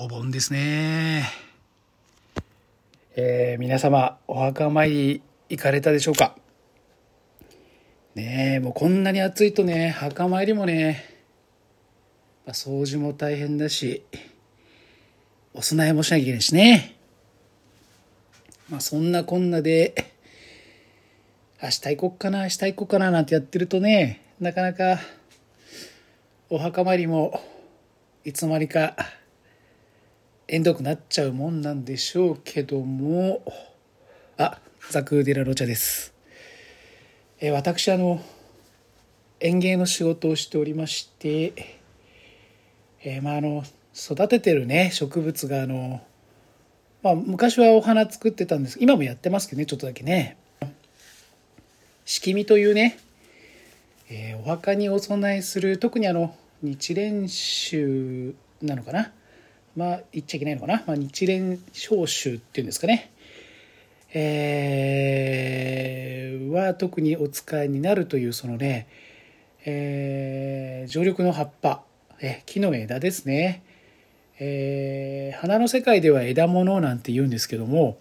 お盆ですね。えー、皆様、お墓参り行かれたでしょうか？ねえ、もうこんなに暑いとね、墓参りもね、まあ、掃除も大変だし、お供えもしなきゃいけないしね。まあそんなこんなで、明日行こっかな、明日行こっかななんてやってるとね、なかなかお墓参りもいつの間にか縁遠くなっちゃうもんなんでしょうけども。あザクーデラロチャです。え私あの園芸の仕事をしておりましてえー、まああの育ててるね植物があのまあ昔はお花作ってたんです。今もやってますけどねちょっとだけね。敷見というねえー、お墓にお供えする特にあの日蓮宗なのかなまあ言っちゃいけないのかな、まあ、日蓮召集っていうんですかね。えー、は特にお使いになるというそのね、えー、常緑の葉っぱ、え木の枝ですね、えー、花の世界では枝物なんて言うんですけども、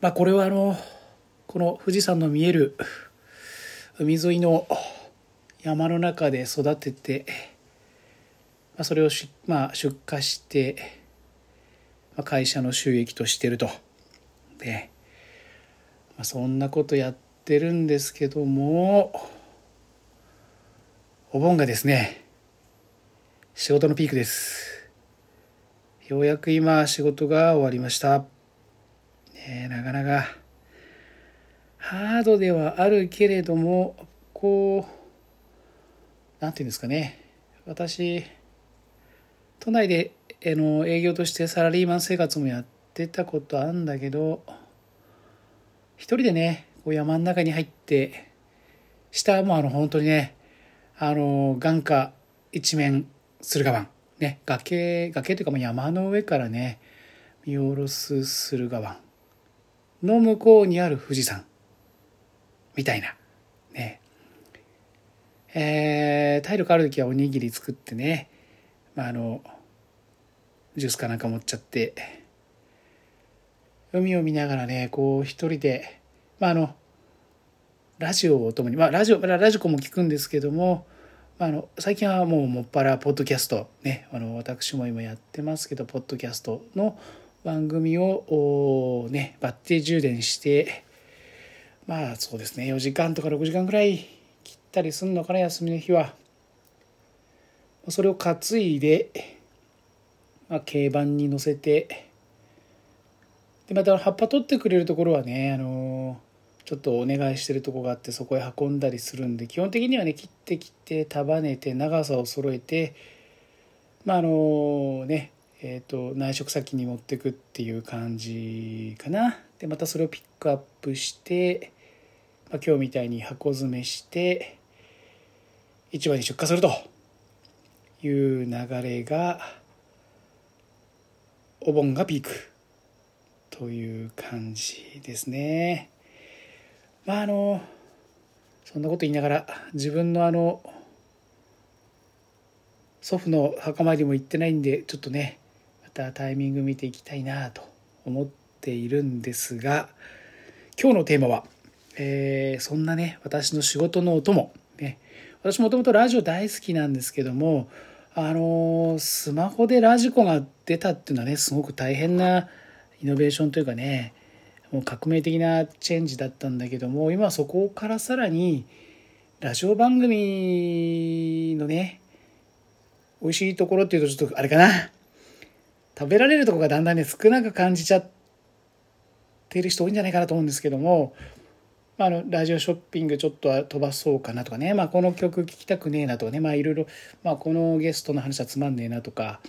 まあ、これはあのこの富士山の見える海沿いの山の中で育てて、まあ、それをし、まあ、出荷して、まあ、会社の収益としてると。で、まあ、そんなことやってるんですけどもお盆がですね仕事のピークです。ようやく今仕事が終わりました。ねなかなかハードではあるけれどもこう何て言うんですかね。私都内であの営業としてサラリーマン生活もやってたことあるんだけど一人でねこう山の中に入って下もあの本当にねあの眼下一面駿河湾。ね崖崖というか山の上からね見下ろす駿河湾。の向こうにある富士山。みたいな。ね。えー、体力ある時はおにぎり作ってね、まあ、あのジュースかなんか持っちゃって。海を見ながらねこう一人で、まあ、あのラジオをともに、まあ、ラジオラジコも聞くんですけども、まあ、あの最近はもうもっぱらポッドキャストねあの私も今やってますけどポッドキャストの番組をねバッテリー充電してまあそうですね4時間とか6時間ぐらい切ったりすんのかな休みの日は。それを担いで、まあ、軽バンに乗せて。でまた葉っぱ取ってくれるところはねあのちょっとお願いしてるとこがあってそこへ運んだりするんで基本的にはね切ってきて束ねて長さを揃えてまああのねえーと、内職先に持ってくっていう感じかな。でまたそれをピックアップして、まあ、今日みたいに箱詰めして市場に出荷するという流れがお盆がピークという感じですね。まああのそんなこと言いながら自分のあの祖父の墓参りも行ってないんでちょっとねまたタイミング見ていきたいなと思っているんですが今日のテーマは、えー、そんなね私の仕事のお供ね私もともとラジオ大好きなんですけどもあのスマホでラジコが出たっていうのはねすごく大変なイノベーションというかねもう革命的なチェンジだったんだけども今そこからさらにラジオ番組のね美味しいところっていうとちょっとあれかな。食べられるとこがだんだんね少なく感じちゃってる人多いんじゃないかなと思うんですけどもまあ、あのラジオショッピングちょっとは飛ばそうかなとかね、まあ、この曲聴きたくねえなとかね、まあ、いろいろ、まあ、このゲストの話はつまんねえなとか、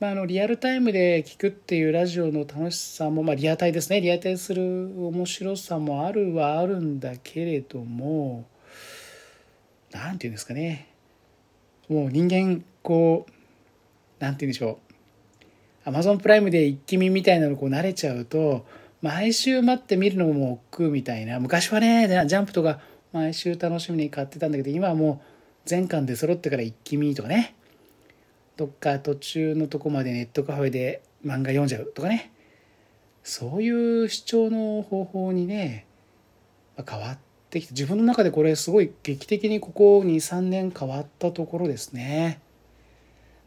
まあ、あのリアルタイムで聴くっていうラジオの楽しさも、まあ、リアタイですね。リアタイする面白さもあるはあるんだけれども何て言うんですかね。もう人間こう何て言うんでしょう。アマゾンプライムで一気見みたいなのこう慣れちゃうと毎週待って見るのも億劫みたいな。昔はねジャンプとか毎週楽しみに買ってたんだけど今はもう全巻で揃ってから一気見とかね。どっか途中のとこまでネットカフェで漫画読んじゃうとかね。そういう視聴の方法にね変わってきて自分の中でこれすごい劇的にここ23年変わったところですね。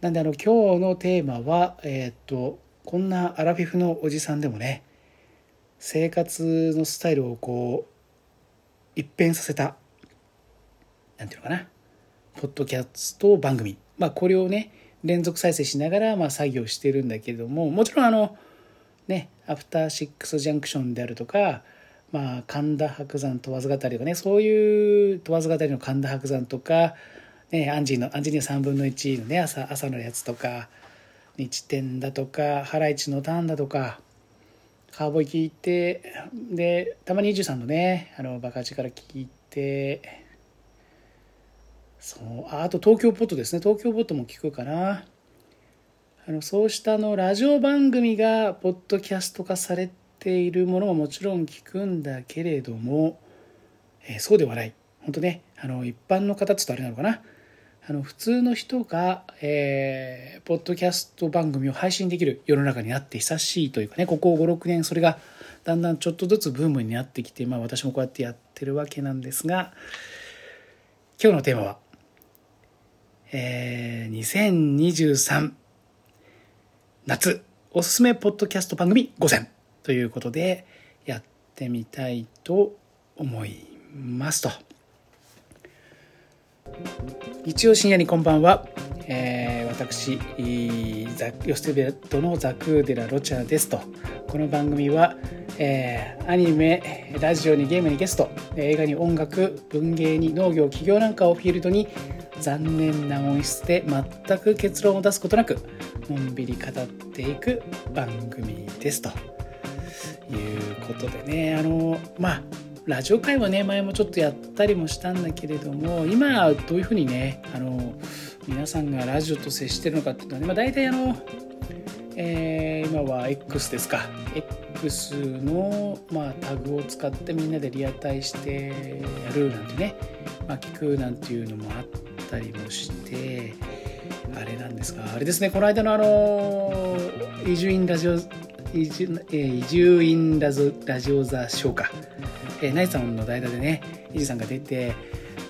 なんであの今日のテーマはえっ、とこんなアラフィフのおじさんでもね生活のスタイルをこう一変させたなんていうのかな。ポッドキャスト番組。まあこれをね連続再生しながらまあ作業してるんだけれどももちろんあのねアフターシックスジャンクションであるとかまあ神田伯山問わず語りとかねそういう問わず語りの神田伯山とかねアンジーのアンジーニア3分の1のね朝朝のやつとか日天だとかハライチのターンだとかカーボーイ聞いてでたまに23のねあのバカ力聞いてそうああと東京ポットですね。東京ポットも聞くかな。あのそうしたのラジオ番組がポッドキャスト化されているものももちろん聞くんだけれども、えー、そうではない本当ねあの一般の方っつうとあれなのかなあの普通の人が、えー、ポッドキャスト番組を配信できる世の中になって久しいというかねここ56年それがだんだんちょっとずつブームになってきて、まあ、私もこうやってやってるわけなんですが今日のテーマは、えー、2023夏おすすめポッドキャスト番組5選ということでやってみたいと思いますと。日曜深夜にこんばんは、えー、私ザヨステベットのザクーデラ・ロチャですと。この番組は、えー、アニメラジオにゲームにゲスト。映画に音楽文芸に農業企業なんかをフィールドに残念な音質で全く結論を出すことなくのんびり語っていく番組ですと。いうことでねあのまあラジオ会はね前もちょっとやったりもしたんだけれども今どういうふうにねあの皆さんがラジオと接してるのかっていうのはね、まあ、大体あの、えー、今は X ですか。X の、まあ、タグを使ってみんなでリアタイしてやるなんてね、まあ、聞くなんていうのもあったりもしてあれなんですがあれですねこの間のあの移住院ラジオ移住,、え、移住院ラジラジオ座ショーかえー、ナイさんの代打でねイジさんが出て、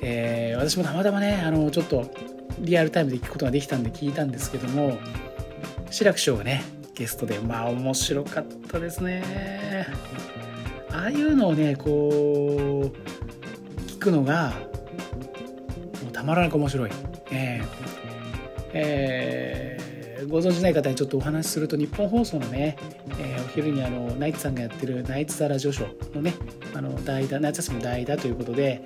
えー、私もたまたまねあのちょっとリアルタイムで聞くことができたんで聞いたんですけども志らく師匠がねゲストでまあ面白かったですね。ああいうのをねこう聞くのがもうたまらなく面白い、えーえーご存じない方にちょっとお話しすると日本放送のね、えー、お昼にあのナイツさんがやってるナイツ・ザ・ラジオショのねあの代打夏休みの代打ということで、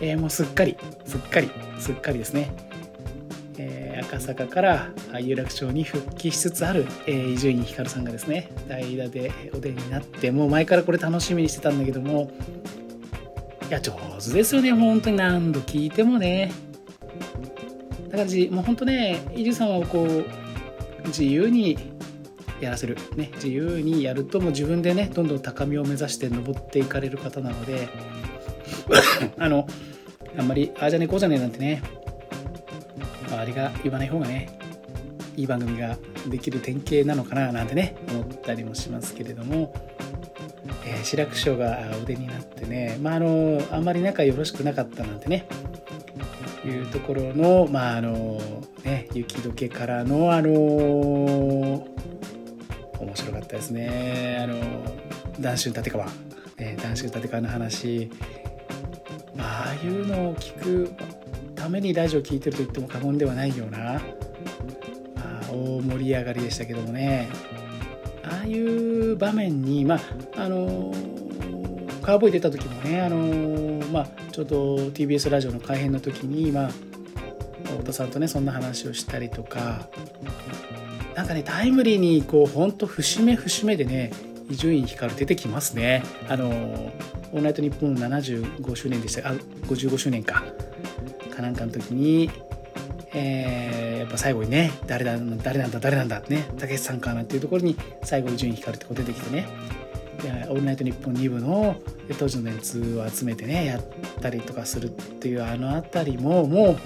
えー、もうすっかりすっかりすっかりですね、えー、赤坂から有楽町に復帰しつつある伊集院光さんがですね代打でお出になってもう前からこれ楽しみにしてたんだけどもいや上手ですよね。本当に何度聞いてもね。だからもう本当ね伊集院さんはこう自由にやらせる、ね、自由にやるともう自分でねどんどん高みを目指して登っていかれる方なので あのあんまりああじゃねこうじゃねえなんてね周りが言わない方がねいい番組ができる典型なのかななんてね思ったりもしますけれども、えー、志らく師匠がお出になってねまああのあんまり仲よろしくなかったなんてねいうところのまああのね雪解けからのあの面白かったですね。あの談春立川、ね、談春立川の話。ああいうのを聞くためにラジオ聴いてると言っても過言ではないような、まあ、大盛り上がりでしたけどもね。ああいう場面にまああのカーボーイ出た時もねあのまあちょうど TBS ラジオの改編の時にまあ太田さんとねそんな話をしたりとかなんかねタイムリーにこうほんと節目節目でね伊集院光出てきますね。あの「オールナイトニッポン」75周年でした。あ55周年か。かなんかの時にえー、やっぱ最後にね誰だ誰なんだ誰なんだねたけしさんかなっていうところに最後伊集院光ってこう出てきてね「オールナイトニッポン」2部の当時のメンツを集めてねやったりとかするっていうあの辺りももう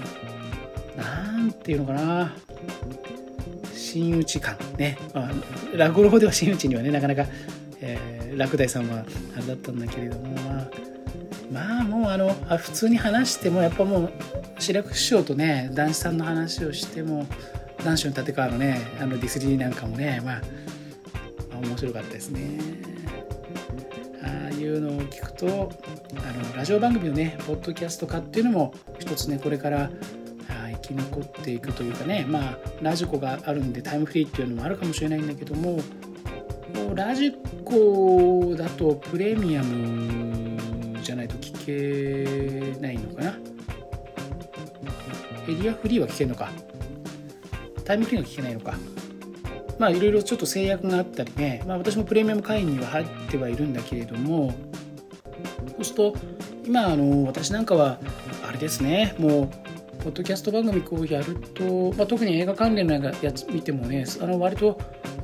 何て言うのかな。真打ち感ね、まあ、落語では真打ちにはねなかなか、えー、落第さんはあれだったんだけれどもまあまあもうあの普通に話してもやっぱもう白く師匠とね男子さんの話をしても男子の立川のねあのディスリーなんかもね、まあ面白かったですね。ああいうのを聞くとあのラジオ番組のねポッドキャスト化っていうのも一つねこれから生き残っていくというかねまあラジコがあるんでタイムフリーっていうのもあるかもしれないんだけどもラジコだとプレミアムじゃないと聞けないのかな。エリアフリーは聞けるのか。タイムフリーは聞けないのか。まあいろいろちょっと制約があったりね、まあ、私もプレミアム会員には入ってはいるんだけれども。そうすると今あの私なんかはあれですね。もうポッドキャスト番組こうやると、まあ、特に映画関連のやつ見てもねあの割と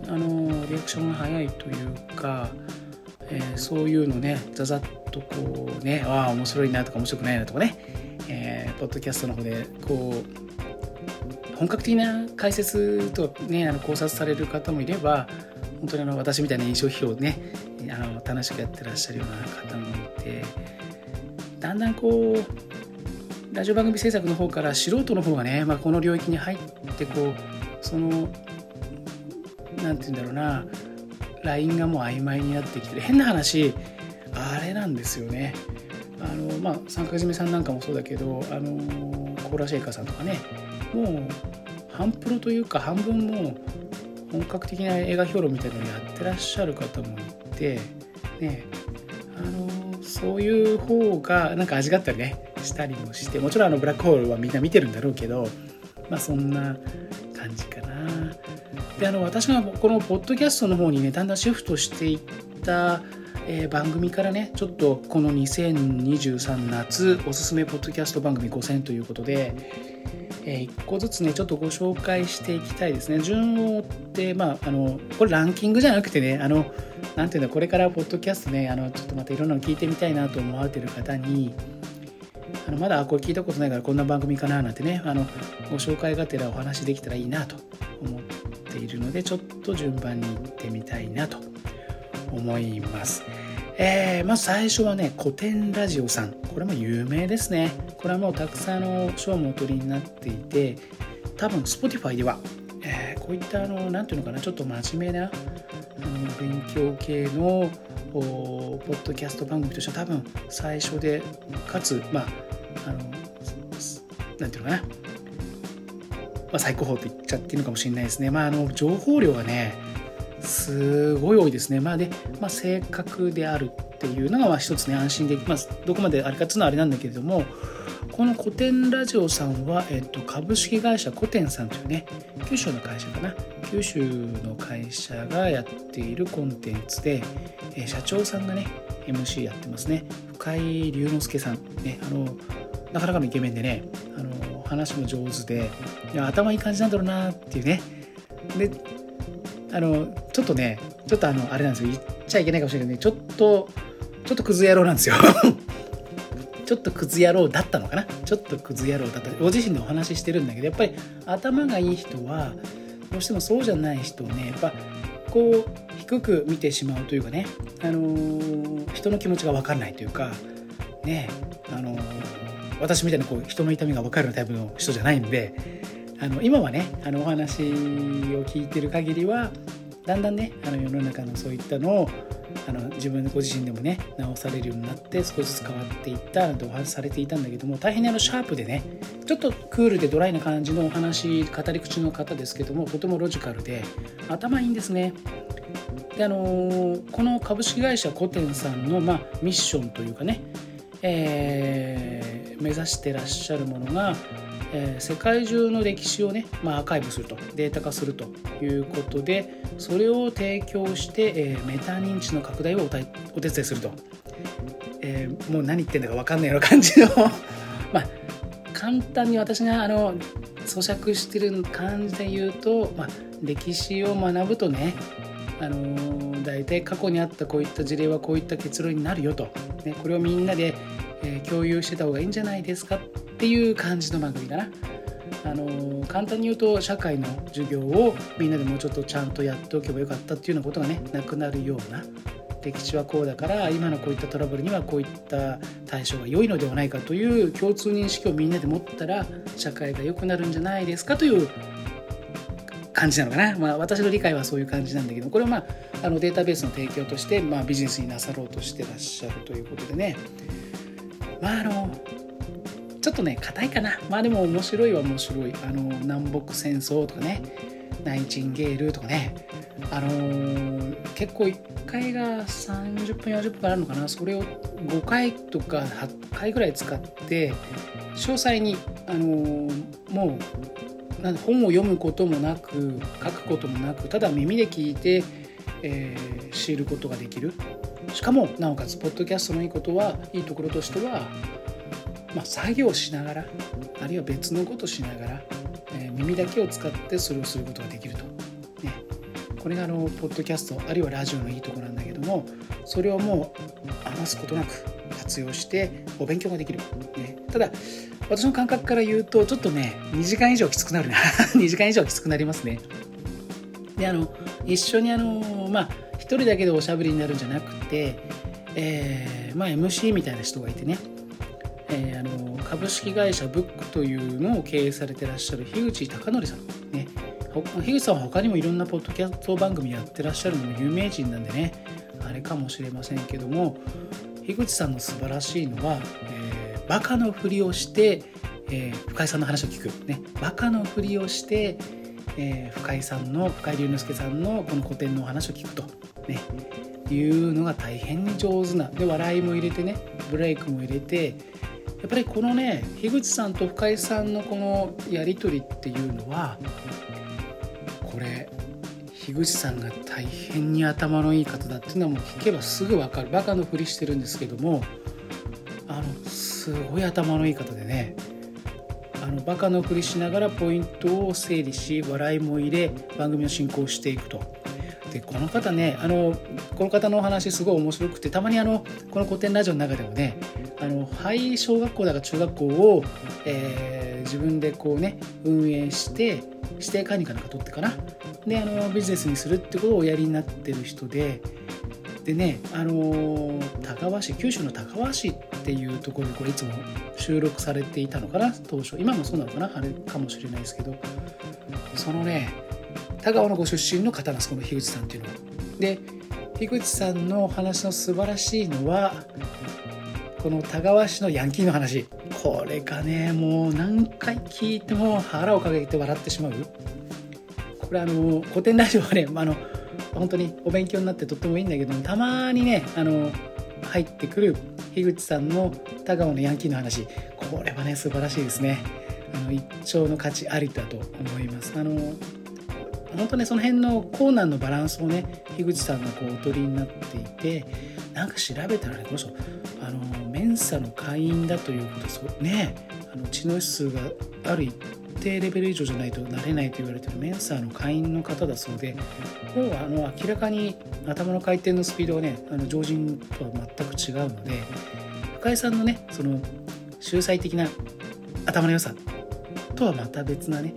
あのリアクションが早いというか、えー、そういうのねざざっとこうねああ面白いなとか面白くないなとかね、えー、ポッドキャストの方でこう本格的な解説とねあの考察される方もいれば本当にあの私みたいな印象批評をねあの楽しくやってらっしゃるような方もいてだんだんこうラジオ番組制作の方から素人の方がね、まあ、この領域に入ってこうその何て言うんだろうなラインがもう曖昧になってきてる。変な話あれなんですよね。あのまあ三角締めさんなんかもそうだけどあのコーラシェイカーさんとかねもう半プロというか半分もう本格的な映画評論みたいなのをやってらっしゃる方もいてねあのそういう方がなんか味があったりねしたりもしてもちろんあのブラックホールはみんな見てるんだろうけどまあそんな感じかな。であの私がこのポッドキャストの方にねだんだんシフトしていったえー、番組からねちょっとこの2023夏おすすめポッドキャスト番組5000ということで、え、1個ずつねちょっとご紹介していきたいですね順を追ってまああのこれランキングじゃなくてねあのなんていうんだこれからポッドキャストねあのちょっとまたいろんなの聞いてみたいなと思われてる方にあのまだこれ聞いたことないからこんな番組かななんてねあのご紹介がてらお話できたらいいなと思っているのでちょっと順番に行ってみたいなと思います。えー、まず最初はね古典ラジオさんこれも有名ですねこれはもうたくさんの賞もお取りになっていて多分 Spotify では、えー、こういったあの何ていうのかなちょっと真面目なあの勉強系のポッドキャスト番組としては多分最初でかつまああの何ていうのかなまあ、最高峰と言っちゃっていいのかもしれないですね。まあ、あの情報量がねすごい多いですね。まあで、まあ、正確であるっていうのがまあ一つね安心できます。どこまであれかっていうのはあれなんだけれどもこの古典ラジオさんは、えっと、株式会社古典さんというね九州の会社かな九州の会社がやっているコンテンツで、え社長さんがね MC やってますね深井龍之介さんねあのなかなかのイケメンでねあの話も上手でいや頭いい感じなんだろうなっていうねであのちょっとねちょっとあのあれなんですよ。言っちゃいけないかもしれないけど、ね、ちょっとちょっとクズ野郎なんですよ。ちょっとクズ野郎だったのかな？ちょっとクズ野郎だった。ご自身でお話ししてるんだけどやっぱり頭がいい人はどうしてもそうじゃない人をねやっぱこう低く見てしまうというかね、あのー、人の気持ちが分かんないというかねあのー、私みたいなこう人の痛みが分かるタイプの人じゃないんであの今はねあのお話を聞いてる限りはだんだんねあの世の中のそういったのをあの自分ご自身でもね直されるようになって少しずつ変わっていったなんてお話されていたんだけども大変にあのシャープでねちょっとクールでドライな感じのお話語り口の方ですけどもとてもロジカルで頭いいんですね。であの、この株式会社コテンさんの、まあ、ミッションというかね、えー、目指してらっしゃるものがえー、世界中の歴史をね、まあ、アーカイブするとデータ化するということでそれを提供して、えー、メタ認知の拡大をお手伝いすると、えー、もう何言ってんだか分かんないような感じの まあ簡単に私があの咀嚼してる感じで言うと、まあ、歴史を学ぶとねあのー、大体過去にあったこういった事例はこういった結論になるよと、ね、これをみんなで、えー、共有してた方がいいんじゃないですかっていう感じの番組だな。あの簡単に言うと社会の授業をみんなでもうちょっとちゃんとやっておけばよかったっていうようなことがねなくなるような。歴史はこうだから今のこういったトラブルにはこういった対処が良いのではないかという共通認識をみんなで持ったら社会が良くなるんじゃないですかという感じなのかな、まあ、私の理解はそういう感じなんだけどこれは、まあ、あのデータベースの提供として、まあ、ビジネスになさろうとしてらっしゃるということでね。まああのちょっとね硬いかな。まあでも面白いは面白い。あの南北戦争とかね。ナイチンゲールとかね。あのー、結構1回が30分40分あるのかな。それを5回とか8回ぐらい使って詳細に、あのー、もうなん本を読むこともなく書くこともなくただ耳で聞いて、えー、知ることができる。しかもなおかつポッドキャストのいいことはいいところとしては、まあ、作業しながらあるいは別のことしながら、えー、耳だけを使ってそれをすることができると。ね、これがあのポッドキャストあるいはラジオのいいところなんだけどもそれをもう余すことなく活用してお勉強ができる、ね、ただ私の感覚から言うとちょっとね2時間以上きつくなるな。2時間以上きつくなりますね。であの一緒にあのまあ1人だけでおしゃべりになるんじゃなくて、えー、まあ、MC みたいな人がいてね、株式会社ブックというのを経営されてらっしゃる樋口貴則さんね。樋口さんは他にもいろんなポッドキャスト番組やってらっしゃるのも有名人なんでね。あれかもしれませんけども樋口さんの素晴らしいのは、えー、バカのふりをして、えー、深井さんの話を聞く、ね、バカのふりをして、えー、深井さんの深井龍之介さんのこの古典のお話を聞くと。ね。いうのが大変に上手な。で笑いも入れてね。ブレイクも入れてやっぱりこのね樋口さんと深井さんのこのやり取りっていうのはこれ樋口さんが大変に頭のいい方だっていうのはもう聞けばすぐ分かるバカのふりしてるんですけどもあのすごい頭のいい方でねあのバカのふりしながらポイントを整理し笑いも入れ番組を進行していくと。でこの方ねあのこの方のお話すごい面白くてたまにあのこの古典ラジオの中でもねあの廃小学校だか中学校を、えー、自分でこうね運営して指定管理かなんか取ってかな。であのビジネスにするってことをおやりになってる人ででねあの高橋九州の高橋っていうところでこれいつも収録されていたのかな当初。今もそうなのかなあれかもしれないですけど。そのね田川のご出身の方なんですこの樋口さんっていうのは。で樋口さんの話の素晴らしいのはこの田川市のヤンキーの話。これがねもう何回聞いても腹をかけて笑ってしまう。これあの古典ラジオはねあの本当にお勉強になってとってもいいんだけどたまにねあの入ってくる樋口さんの田川のヤンキーの話。これはね素晴らしいですね。あの一丁の価値ありだと思います。あの本当ねその辺のコーナーのバランスをね樋口さんがこうお取りになっていてなんか調べたらねこの人あのメンサの会員だということそうねあの知能指数がある一定レベル以上じゃないとなれないと言われてるメンサの会員の方だそうでもうあの明らかに頭の回転のスピードがねあの常人とは全く違うので深井さんのねその秀才的な頭の良さとはまた別なね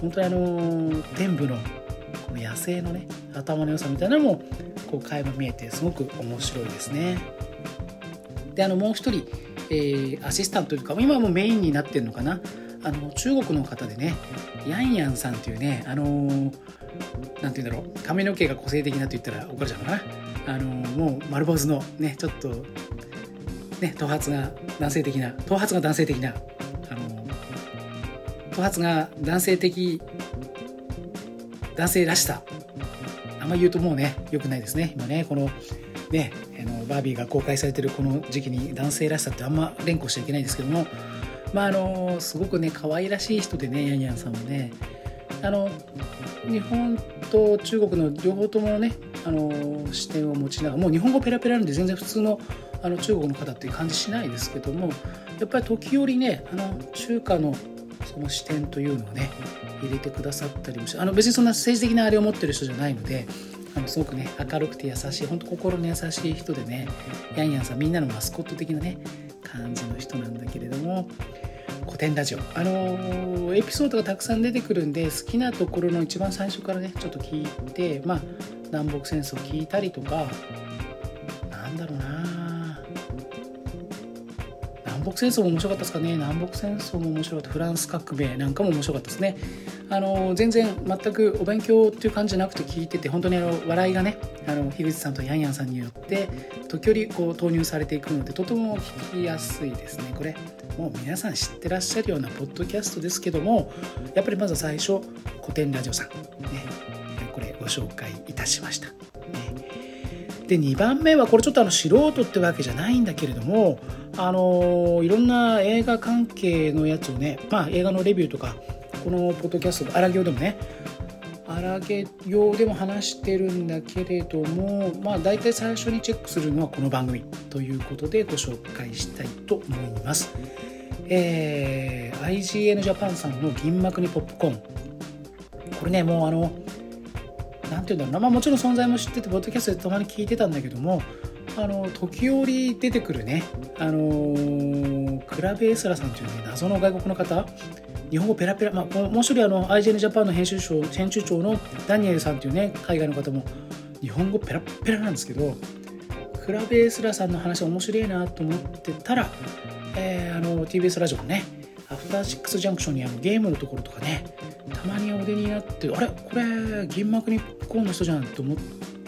本当にあの天部のこの野生のね頭の良さみたいなのもこう垣間見えてすごく面白いですね。であのもう一人、えー、アシスタントというか今もメインになってるのかなあの中国の方でねヤンヤンさんっていうねあのー、なんて言うんだろう髪の毛が個性的なと言ったら怒られちゃうかなあのー、もう丸坊主のねちょっとね頭髪が男性的な頭髪が男性的な頭髪が男性的男性らしさ。あんま言うともうね良くないですね。今ねこのねあのバービーが公開されてるこの時期に男性らしさってあんま連呼しちゃいけないんですけども。まああのすごくね可愛らしい人でねヤンヤンさんはね。あの日本と中国の両方ともねあの視点を持ちながらもう日本語ペラペラなんで全然普通のあの中国の方っていう感じしないですけども。やっぱり時折ねあの中華のその視点というのをね入れてくださったりもしてあの別にそんな政治的なあれを持ってる人じゃないのであのすごくね明るくて優しい本当心の優しい人でねヤンヤンさんみんなのマスコット的なね感じの人なんだけれども古典ラジオ。あのエピソードがたくさん出てくるんで好きなところの一番最初からねちょっと聞いてまあ南北戦争聞いたりとかなんだろうな南北戦争も面白かったですかね。南北戦争も面白かった。フランス革命なんかも面白かったですね。あの全然全くお勉強っていう感じじゃなくて聞いてて本当にあの笑いがねあの樋口さんとヤンヤンさんによって時折こう投入されていくのでとても聞きやすいですね。これもう皆さん知ってらっしゃるようなポッドキャストですけどもやっぱりまず最初古典ラジオさんねこれご紹介いたしました、ね、で2番目はこれちょっとあの素人ってわけじゃないんだけれどもあのいろんな映画関係のやつをねまあ映画のレビューとかこのポッドキャスト荒行でもね荒げようでも話してるんだけれどもまあ大体最初にチェックするのはこの番組ということでご紹介したいと思います。えー、IGN ジャパンさんの銀幕にポップコーンこれねもうあの何て言うんだろうな。まあもちろん存在も知っててポッドキャストでたまに聞いてたんだけどもあの時折出てくるね。あの、クラベエスラさんというね謎の外国の方。日本語ペラペラ、まあ、もう一人あの IGN ジャパンの編集長編集長のダニエルさんというね海外の方も日本語ペラペラなんですけどクラベースラさんの話面白いなと思ってたら、えー、あの TBS ラジオのねアフターシックスジャンクションにあのゲームのところとかねたまにお出になってあれ？これ銀幕にコーンの人じゃんと思っ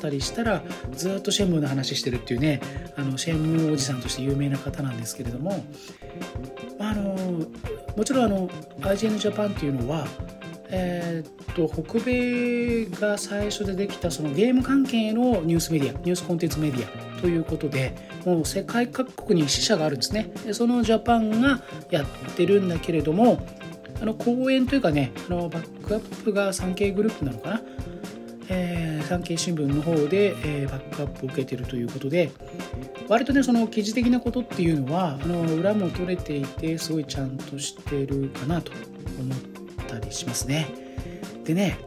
たりしたらずっとシェンムーの話してるっていうねあのシェンムーおじさんとして有名な方なんですけれどもあのもちろんあの IGN ジャパンっていうのは、えー、っと北米が最初でできたそのゲーム関係のニュースメディアニュースコンテンツメディアということでもう世界各国に支社があるんですね。でそのジャパンがやってるんだけれどもあの講演というかねあのバックアップが産経グループなのかな、えー、産経新聞の方で、えー、バックアップを受けてるということで割とねその記事的なことっていうのはあの裏も取れていてすごいちゃんとしてるかなと思ったりしますね。でね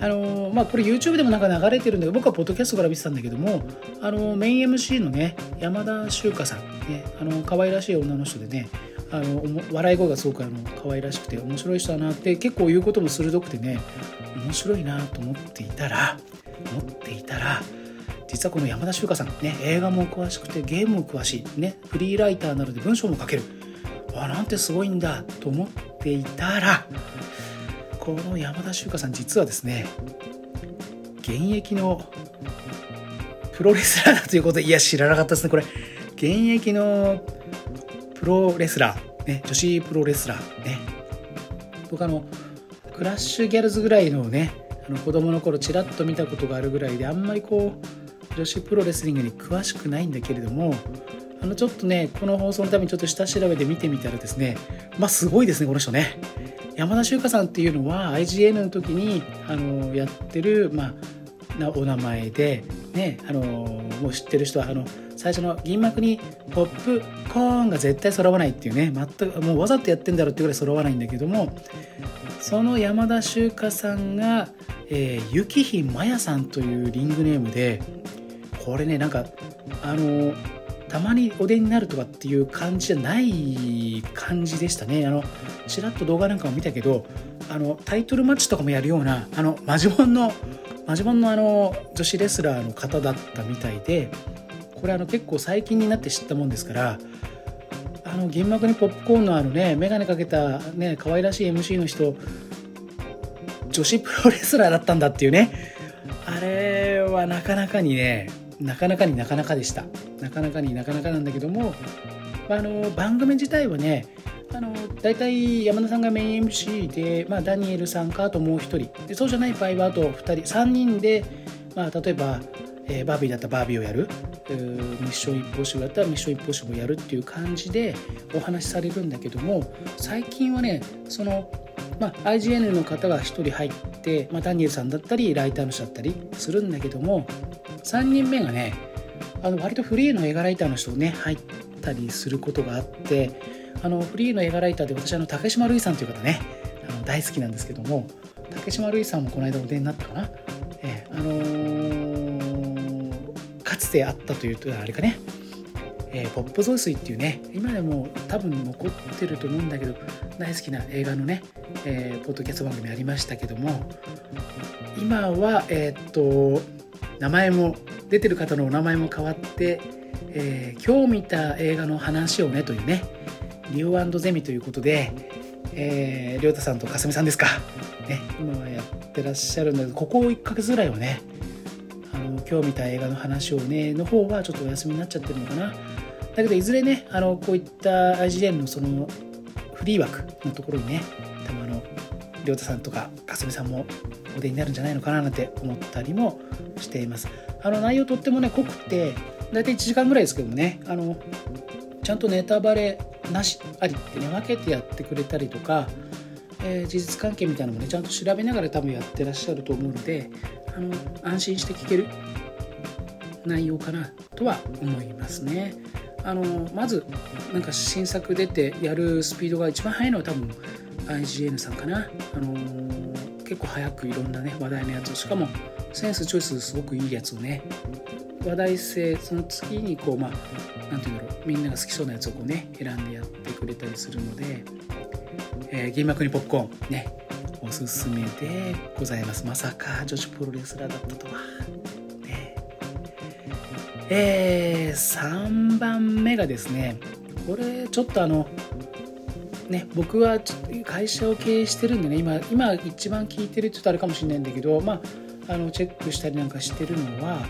あのまあ、これ YouTube でもなんか流れてるんだけど僕はポッドキャストから見てたんだけどもあのメイン MC のね山田修香さん、ね、あの可愛らしい女の人でねあの笑い声がすごくあの可愛らしくて面白い人だなって結構言うことも鋭くてね面白いなと思っていたら思っていたら実はこの山田修香さんね映画も詳しくてゲームも詳しいねフリーライターなどで文章も書けるわなんてすごいんだと思っていたらこの山田修香さん実はですね現役のプロレスラーだということでいや知らなかったですね。これ現役のプロレスラー、ね、女子プロレスラーね。僕あのクラッシュギャルズぐらいのねあの子供の頃ちらっと見たことがあるぐらいであんまりこう女子プロレスリングに詳しくないんだけれどもあのちょっとねこの放送のためにちょっと下調べで見てみたらですねまあすごいですねこの人ね。山田修香さんっていうのは IGN の時にあのやってる、まあ、なお名前でねあのもう知ってる人はあの最初の銀幕にポップコーンが絶対揃わないっていうね全くもうわざとやってんだろうっていうぐらい揃わないんだけどもその山田修香さんが、えー、雪日麻也さんというリングネームでこれねなんかあのたまにお出になるとかっていう感じじゃない感じでしたね。あのちらっと動画なんかも見たけどあのタイトルマッチとかもやるようなあのマジモンのマジモンのあの女子レスラーの方だったみたいでこれあの結構最近になって知ったもんですからあの銀幕にポップコーンのあのね眼鏡かけたね可愛らしい MC の人女子プロレスラーだったんだっていうね。あれはなかなかにねなかなかになかなかでした。なかなかになかなかなんだけどもあの番組自体はねあの大体山田さんがメイン MC で、まあ、ダニエルさんかあともう1人。でそうじゃない場合はあと2人3人で、まあ、例えば、えー、バービーだったらバービーをやる。ミッション一方集だったらミッション一方集をやるっていう感じでお話しされるんだけども最近はねそのまあ、IGN の方が1人入って、まあ、ダニエルさんだったりライターの人だったりするんだけども3人目がねあの割とフリーの映画ライターの人をね入ったりすることがあってあのフリーの映画ライターで私あの竹島るいさんという方ねあの大好きなんですけども竹島るいさんもこの間お出になったかな、えー、あのー、かつてあったというとあれかねえー、ポップ増水っていうね今でも多分残ってると思うんだけど大好きな映画のね、えー、ポッドキャスト番組ありましたけども今はえー、っと名前も出てる方のお名前も変わって、えー、今日見た映画の話をねというねリオゼミということで、えー、りょうたさんとかすみさんですか、ね、今はやってらっしゃるんだけどここ1ヶ月ぐらいはねあの今日見た映画の話をねの方はちょっとお休みになっちゃってるのかな。だけどいずれねあのこういった IGN のそのフリー枠のところにね多分あの亮太さんとかかすみさんもお出になるんじゃないのかななんて思ったりもしていますあの内容とってもね濃くて大体1時間ぐらいですけどもねあのちゃんとネタバレなしありってね分けてやってくれたりとか、えー、事実関係みたいなのもねちゃんと調べながら多分やってらっしゃると思うのであの安心して聞ける内容かなとは思いますね。あのまずなんか新作出てやるスピードが一番速いのは多分 IGN さんかな、あの結構早くいろんなね話題のやつをしかもセンスチョイスすごくいいやつをね話題性その次にこうまあ何て言うんだろうみんなが好きそうなやつをこうね選んでやってくれたりするので、えー、銀幕にポップコーンねおすすめでございます。まさか女子プロレスラーだったとは。ね。えー、3番目がですねこれちょっとあのね僕は会社を経営してるんでね今今一番聞いてるって言うとあれかもしれないんだけどまああのチェックしたりなんかしてるのは、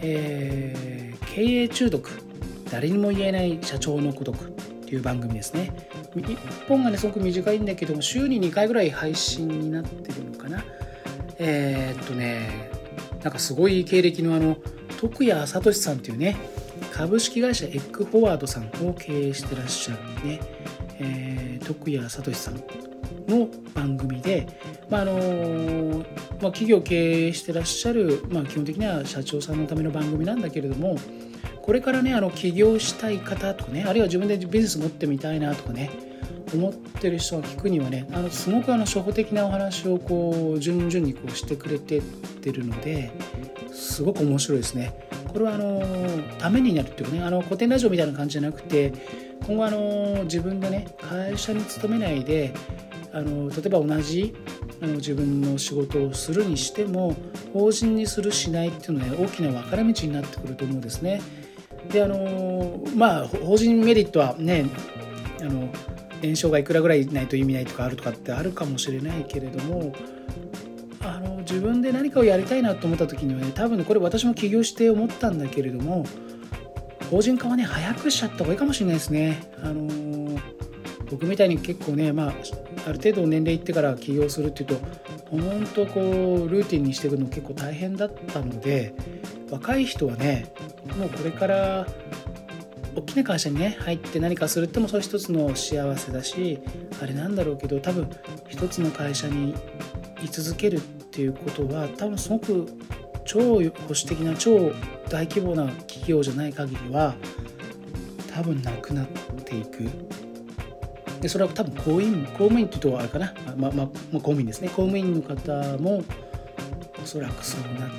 えー、経営中毒。誰にも言えない社長の孤独っていう番組ですね。1本がねすごく短いんだけども週に2回ぐらい配信になってるのかな。えー、っとねなんかすごい経歴のあの徳谷聡さんっていうね株式会社エッグフォワードさんを経営してらっしゃるね、えー、徳谷聡さんの番組で、まああのまあ、企業経営してらっしゃる、まあ、基本的には社長さんのための番組なんだけれどもこれからねあの起業したい方とかねあるいは自分でビジネス持ってみたいなとかね思ってる人が聞くにはねあのすごくあの初歩的なお話をこう順々にこうしてくれてってるのですごく面白いですね。これはあのためになるっていうかねあの古典ラジオみたいな感じじゃなくて今後あの自分でね会社に勤めないであの例えば同じあの自分の仕事をするにしても法人にするしないっていうのは、ね、大きな分かれ道になってくると思うんですね。であのまあ法人メリットはねあの年商がいくらぐらいないと意味ないとかあるとかってあるかもしれないけれどもあの自分で何かをやりたいなと思った時にはね多分これ私も起業して思ったんだけれども法人化はね早くしちゃった方がいいかもしれないですね。あの僕みたいに結構ね、まあ、ある程度年齢いってから起業するっていうと本当こうルーティンにしていくの結構大変だったので若い人はねもうこれから大きな会社にね入って何かするってもそれ一つの幸せだしあれなんだろうけど多分一つの会社に居続けるっていうことは多分すごく超保守的な超大規模な企業じゃない限りは多分なくなっていく。でそれは多分公務員公務員っていうとあれかな、まあまあ、公務員ですね。公務員の方もおそらくそうなっ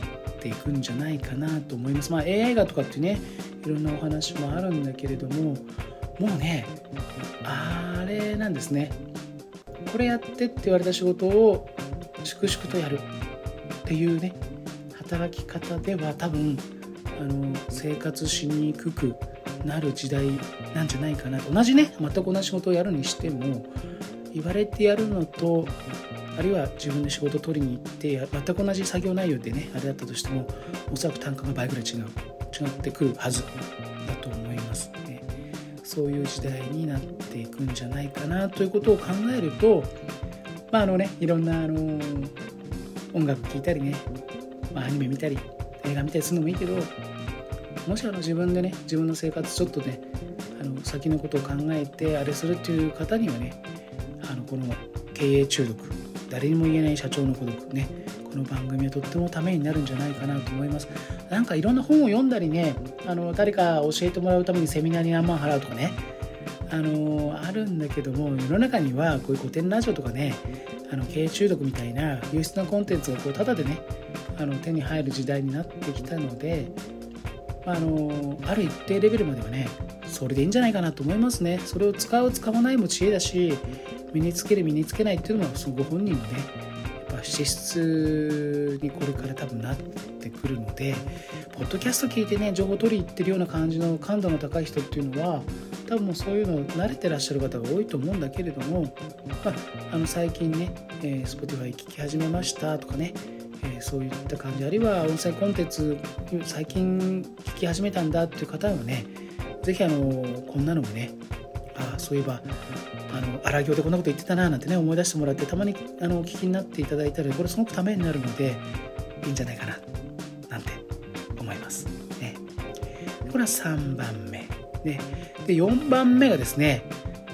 ていくんじゃないかなと思います。まあ、AI がとかってねいろんなお話もあるんだけれどももうねあれなんですね。これやってって言われた仕事を粛々とやるっていうね働き方では多分あの生活しにくくなる時代なんじゃないかな同じね全く同じ仕事をやるにしても言われてやるのとあるいは自分で仕事を取りに行って全く同じ作業内容でねあれだったとしてもおそらく単価が倍ぐらい違う違ってくるはずだと思いますね。そういう時代になっていくんじゃないかなということを考えるとまああのねいろんなあの音楽聴いたりね、まあ、アニメ見たり映画見たりするのもいいけどもしあの自分でね自分の生活ちょっとねあの先のことを考えてあれするっていう方にはねあのこの経営中毒誰にも言えない社長の孤独ねこの番組はとってもためになるんじゃないかなと思います。なんかいろんな本を読んだりねあの誰か教えてもらうためにセミナーに何万払うとかねあのあるんだけども世の中にはこういう古典ラジオとかねあの経営中毒みたいな優質なコンテンツがこうタダでねあの手に入る時代になってきたのであのある一定レベルまではねそれでいいんじゃないかなと思いますね。それを使う使わないも知恵だし身につける身につけないっていうのはそのご本人のねやっぱ資質にこれから多分なってくるのでポッドキャスト聞いてね情報取り入ってるような感じの感度の高い人っていうのは多分もうそういうの慣れてらっしゃる方が多いと思うんだけれども、まあ、あの最近ね、えー、Spotify 聞き始めましたとかねえー、そういった感じあるいは音声コンテンツ最近聞き始めたんだっていう方はね是非あのこんなのもねあそういえばあの荒行でこんなこと言ってたななんてね思い出してもらってたまにあのお聞きになっていただいたらこれすごくためになるのでいいんじゃないかななんて思います。ね、これは3番目。ね、で4番目がですね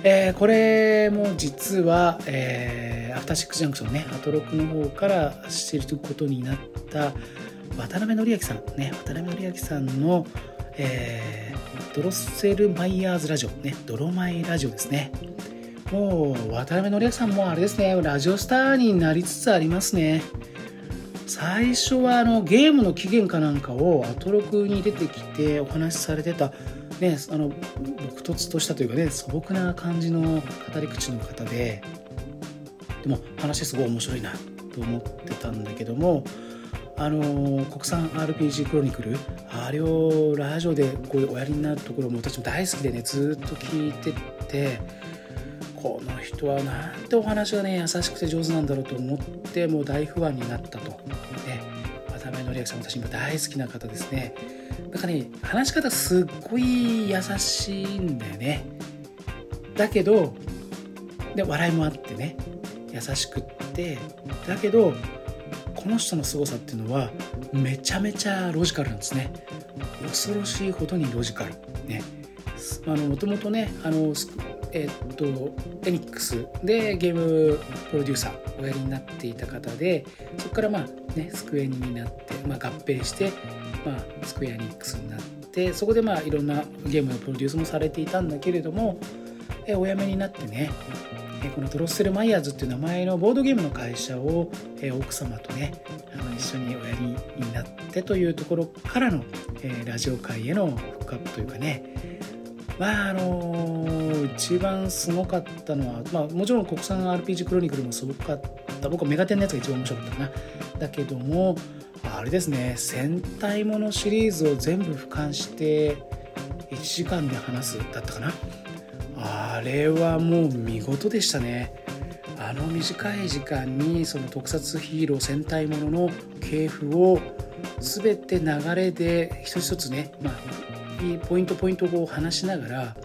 えー、これも実は、えー、アフターシックスジャンクションね、アトロクの方から知ることになった渡辺則明さん、ね、渡辺則明さんの、えー、ドロッセルマイヤーズラジオ、ね、ドロマイラジオですね。もう渡辺則明さんもあれですね、ラジオスターになりつつありますね。最初はあのゲームの起源かなんかをアトロクに出てきてお話しされてたね、あの僕突としたというかね素朴な感じの語り口の方ででも話すごい面白いなと思ってたんだけどもあの国産 RPG クロニクルあれをラジオでこういうおやりになるところも私も大好きでねずっと聞いててこの人はなんてお話がね優しくて上手なんだろうと思ってもう大不安になったと。ね渡辺則明さん私も大好きな方ですね。なんかね話し方すっごい優しいんだよねだけどで笑いもあってね優しくってだけどこの人の凄さっていうのはめちゃめちゃロジカルなんですね。恐ろしいほどにロジカル。ね。もともとねあのえっとエニックスでゲームプロデューサーをやりになっていた方でそこからまあねスクエニになって、まあ、合併してまあ、スクエアニックスになってそこでまあいろんなゲームのプロデュースもされていたんだけれどもえお辞めになってねこのドロッセル・マイヤーズっていう名前のボードゲームの会社を奥様とねあの一緒におやりになってというところからのラジオ界へのフックアップというかね。まああの一番すごかったのは、まあ、もちろん国産 RPG クロニクルもすごかった。僕はメガテンのやつが一番面白かったかな。だけどもあれですね。戦隊ものシリーズを全部俯瞰して1時間で話すだったかな。あれはもう見事でしたね。あの短い時間にその特撮ヒーロー戦隊ものの系譜を全て流れで一つ一つね、まあ、いいポイントポイントを話しながら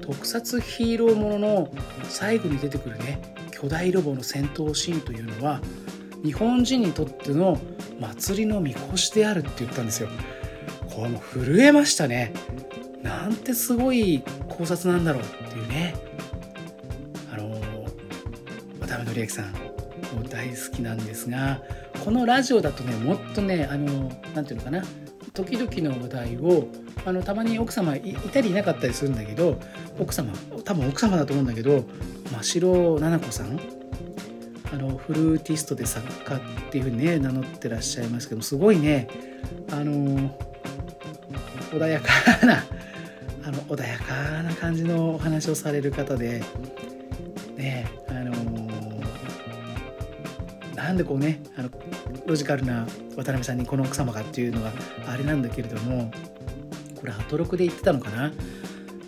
特撮ヒーローものの最後に出てくるね巨大ロボの戦闘シーンというのは日本人にとっての祭りのみこしであるって言ったんですよ。これも震えましたね。なんてすごい考察なんだろうっていうね。あの渡辺則明さんも大好きなんですがこのラジオだとねもっとねあの何て言うのかな時々の話題をあのたまに奥様いたりいなかったりするんだけど奥様多分奥様だと思うんだけど真城菜々子さんあのフルーティストで作家っていうふうにね名乗ってらっしゃいますけどすごいねあの穏やかなあの穏やかな感じのお話をされる方でねあのなんでこうねあのロジカルな渡辺さんにこの奥様がっていうのがあれなんだけれどもこれアトロクで言ってたのかな？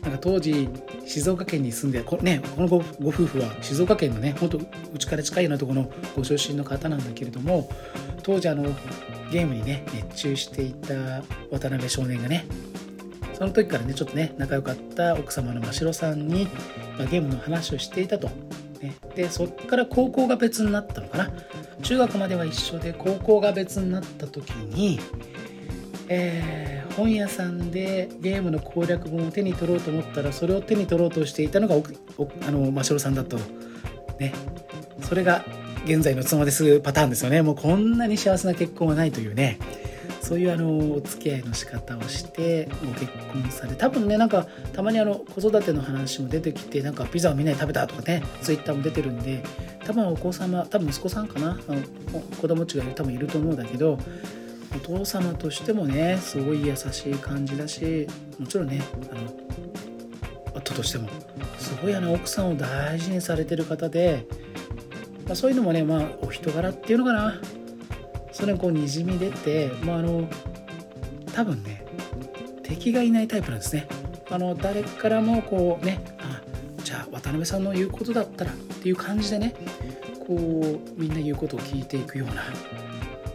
なんか当時静岡県に住んでこ,、ね、このご夫婦は静岡県のね本当うちから近いようなところのご出身の方なんだけれども当時あのゲームにね熱中していた渡辺少年がねその時からねちょっとね仲良かった奥様の真城さんに、まあ、ゲームの話をしていたと。ね、でそっから高校が別になったのかな。中学までは一緒で高校が別になった時に、えー本屋さんでゲームの攻略本を手に取ろうと思ったらそれを手に取ろうとしていたのがあの真城さんだと。ね。それが現在の妻ですパターンですよね。もうこんなに幸せな結婚はないというね。そういうあのお付き合いの仕方をしてご結婚され多分ねなんかたまにあの子育ての話も出てきてなんかピザをみんなで食べたとかねツイッターも出てるんで多分お子様多分息子さんかなあの子供っちが多分いると思うんだけどお父様としてもねすごい優しい感じだしもちろんねあの夫としてもすごいあの奥さんを大事にされてる方で、まあ、そういうのもね、まあ、お人柄っていうのかな。それがこうにじみ出て、まあ、あの多分ね敵がいないタイプなんですね。あの誰からもこうねあじゃあ渡辺さんの言うことだったらっていう感じでねこうみんな言うことを聞いていくような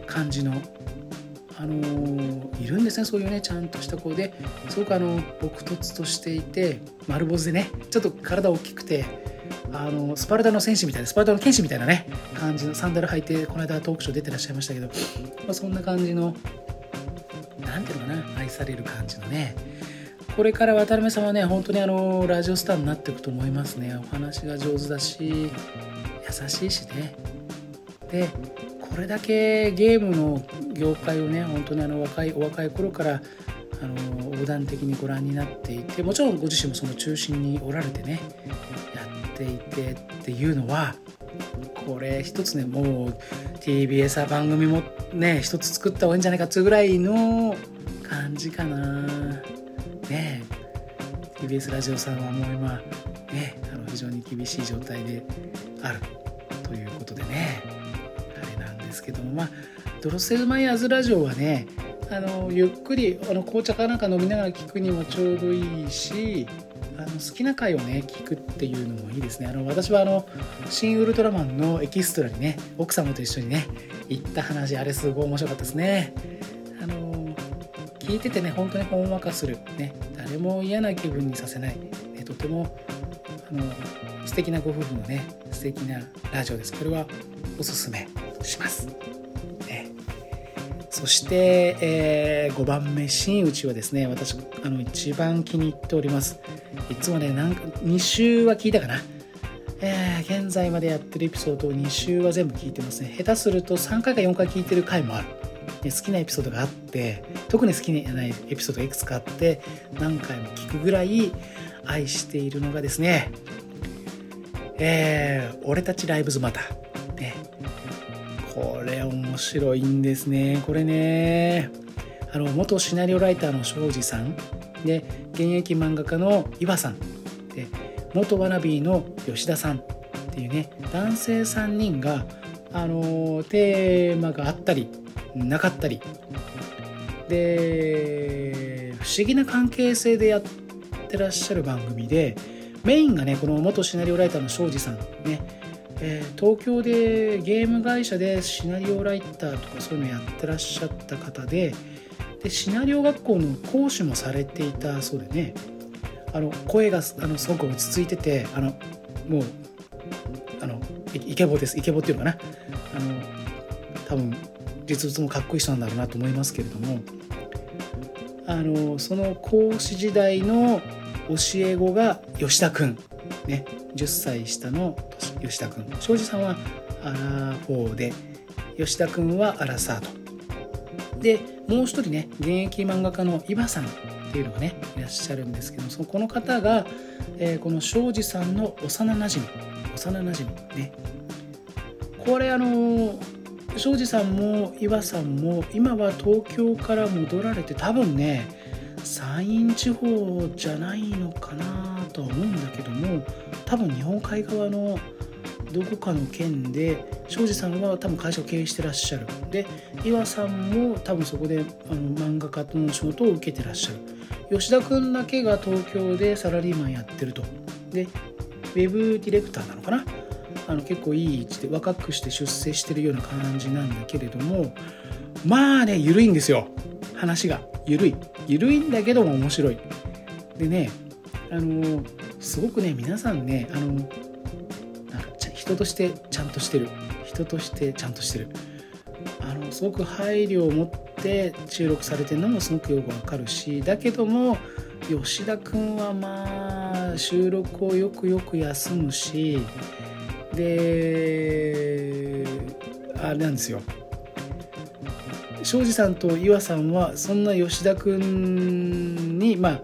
感じのあのいるんですねそういうねちゃんとした子ですごくあの朴突としていて丸坊主でねちょっと体大きくてあのスパルタの戦士みたいなスパルタの剣士みたいなね感じのサンダル履いてこの間トークショー出てらっしゃいましたけど、まあ、そんな感じの何ていうのかな愛される感じのね。これから渡辺さんはね本当にあのラジオスターになっていくと思いますね。お話が上手だし優しいしね。でこれだけゲームの業界をね本当にあの若いお若い頃からあの横断的にご覧になっていてもちろんご自身もその中心におられてねっていてっていうのはこれ一つねもう TBS は番組もね一つ作った方がいいんじゃないかっていうぐらいの感じかな。ね TBS ラジオさんはもう今ねあの非常に厳しい状態であるということでね。あれなんですけどもまあドロッセルマイヤーズラジオはねあのゆっくりあの紅茶かなんか飲みながら聞くにもちょうどいいしあの好きな回をね聞くっていうのもいいですね。あの私はあの「新ウルトラマン」のエキストラにね奥様と一緒にね行った話あれすごい面白かったですね。あの聞いててね本当にほんわかする。ね誰も嫌な気分にさせない、ね、とてもあの素敵なご夫婦のね素敵なラジオです。これはおすすめします。そして、えー、5番目真打ちはですね私あの一番気に入っております。いつもねなんか2週は聞いたかな、えー、現在までやってるエピソードを2週は全部聞いてますね。下手すると3回か4回聞いてる回もある。好きなエピソードがあって特に好きなエピソードがいくつかあって何回も聞くぐらい愛しているのがですねえー、俺たちライブズマター、ね、これ面白いんですね。これね。あの元シナリオライターの庄司さん。で現役漫画家の岩さん。で元ワナビーの吉田さん。っていうね男性3人があのテーマがあったりなかったり。で不思議な関係性でやってらっしゃる番組でメインがねこの元シナリオライターの庄司さんね。えー、東京でゲーム会社でシナリオライターとかそういうのやってらっしゃった方ででシナリオ学校の講師もされていたそうでね。あの声があのすごく落ち着いててあのもうあのイケボです。イケボっていうのかな。あの多分実物もかっこいい人なんだろうなと思いますけれども。あのその講師時代の教え子が吉田君ね10歳下の吉田君。庄司さんはアラフォーで吉田君はアラサートでもう一人ね現役漫画家の岩さんっていうのがねいらっしゃるんですけどそのこの方が、えー、この庄司さんの幼なじみ幼なじみね。これあの庄司さんも岩さんも今は東京から戻られて多分ね山陰地方じゃないのかなとは思うんだけども多分日本海側のどこかの県で庄司さんは多分会社を経営してらっしゃる。で岩さんも多分そこであの漫画家との仕事を受けてらっしゃる。吉田君だけが東京でサラリーマンやってると。でウェブディレクターなのかな？あの結構いい位置で若くして出世してるような感じなんだけれどもまあね緩いんですよ。話が緩い。緩いんだけども面白い。でねあのすごくね皆さんねあのなんか人としてちゃんとしてる。人としてちゃんとしてる。あのすごく配慮を持って収録されてるのもすごくよくわかるしだけども吉田君はまあ収録をよくよく休むしであれなんですよ。庄司さんと岩さんはそんな吉田君にまあ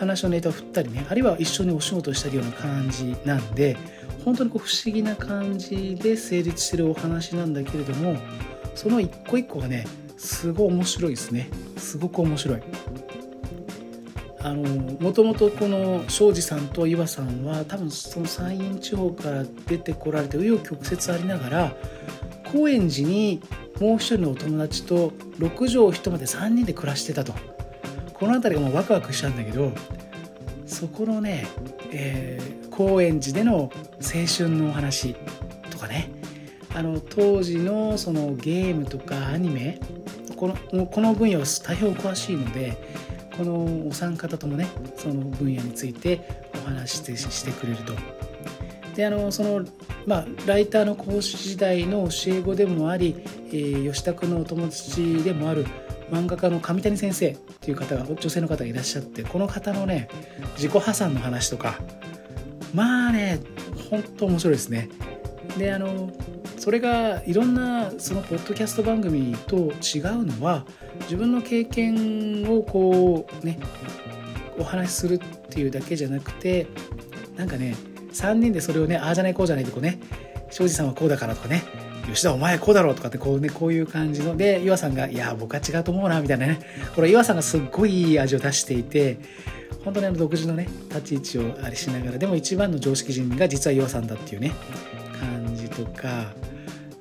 話のネタを振ったりねあるいは一緒にお仕事したりような感じなんで本当にこう不思議な感じで成立してるお話なんだけれどもその一個一個がねすごい面白いですね。すごく面白い。あのもともとこの庄司さんと岩さんは多分その山陰地方から出てこられて紆余曲折ありながら高円寺にもう一人のお友達と6畳一間で3人で暮らしてたとこの辺りがもうワクワクしちゃうんだけどそこのね、えー、高円寺での青春のお話とかねあの当時のそのゲームとかアニメこのこの分野は大変お詳しいのでこのお三方ともねその分野についてお話ししてくれると。であのそのまあ、ライターの講師時代の教え子でもあり、えー、吉田君のお友達でもある漫画家の上谷先生っていう方が女性の方がいらっしゃってこの方のね自己破産の話とかまあね本当面白いですね。であのそれがいろんなそのポッドキャスト番組と違うのは自分の経験をこうねお話しするっていうだけじゃなくてなんかね3人でそれをねああじゃないこうじゃないとこうね庄司さんはこうだからとかね吉田お前こうだろうとかってこうねこういう感じので岩さんがいや僕は違うと思うなみたいなねこれ岩さんがすっごいいい味を出していて本当にあの独自のね立ち位置をあれしながらでも一番の常識人が実は岩さんだっていうね感じとか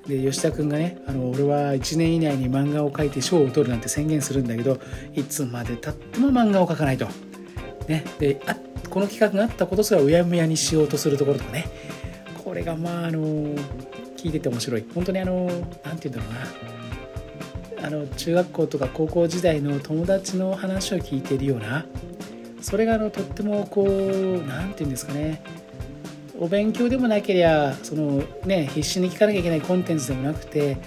で吉田君がねあの俺は1年以内に漫画を描いて賞を取るなんて宣言するんだけどいつまでたっても漫画を描かないと。ね、であこの企画があったことすらうやむやにしようとするところとかね。これがまああの聞いてて面白い。本当にあの何て言うんだろうな。あの中学校とか高校時代の友達の話を聞いているような。それがあのとってもこう何て言うんですかね。お勉強でもなけりゃそのね必死に聞かなきゃいけないコンテンツでもなくて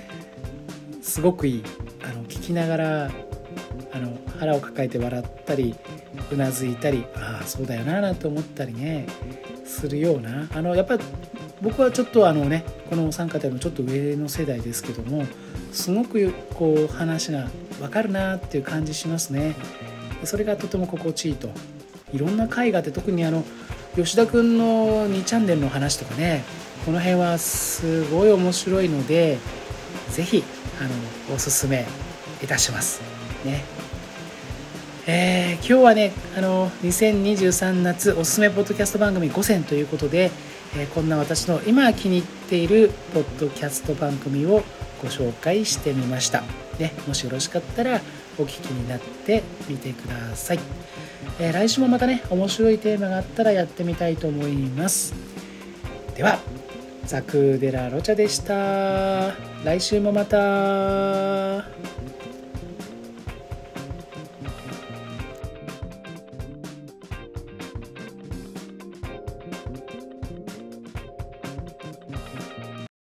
すごくいい。あの聞きながらあの腹を抱えて笑ったりうなずいたりああそうだよななんて思ったりねするようなあのやっぱり僕はちょっとあのねこのお三方よりもちょっと上の世代ですけどもすごくこう話が分かるなっていう感じしますね。それがとても心地いいと。いろんな絵画って特にあの吉田くんの2チャンネルの話とかねこの辺はすごい面白いので是非おすすめいたします。ね。えー、今日はねあの2023夏おすすめポッドキャスト番組5選ということで、えー、こんな私の今気に入っているポッドキャスト番組をご紹介してみました、ね、もしよろしかったらお聞きになってみてください、えー、来週もまたね面白いテーマがあったらやってみたいと思います。ではザクデラロチャでした。来週もまた。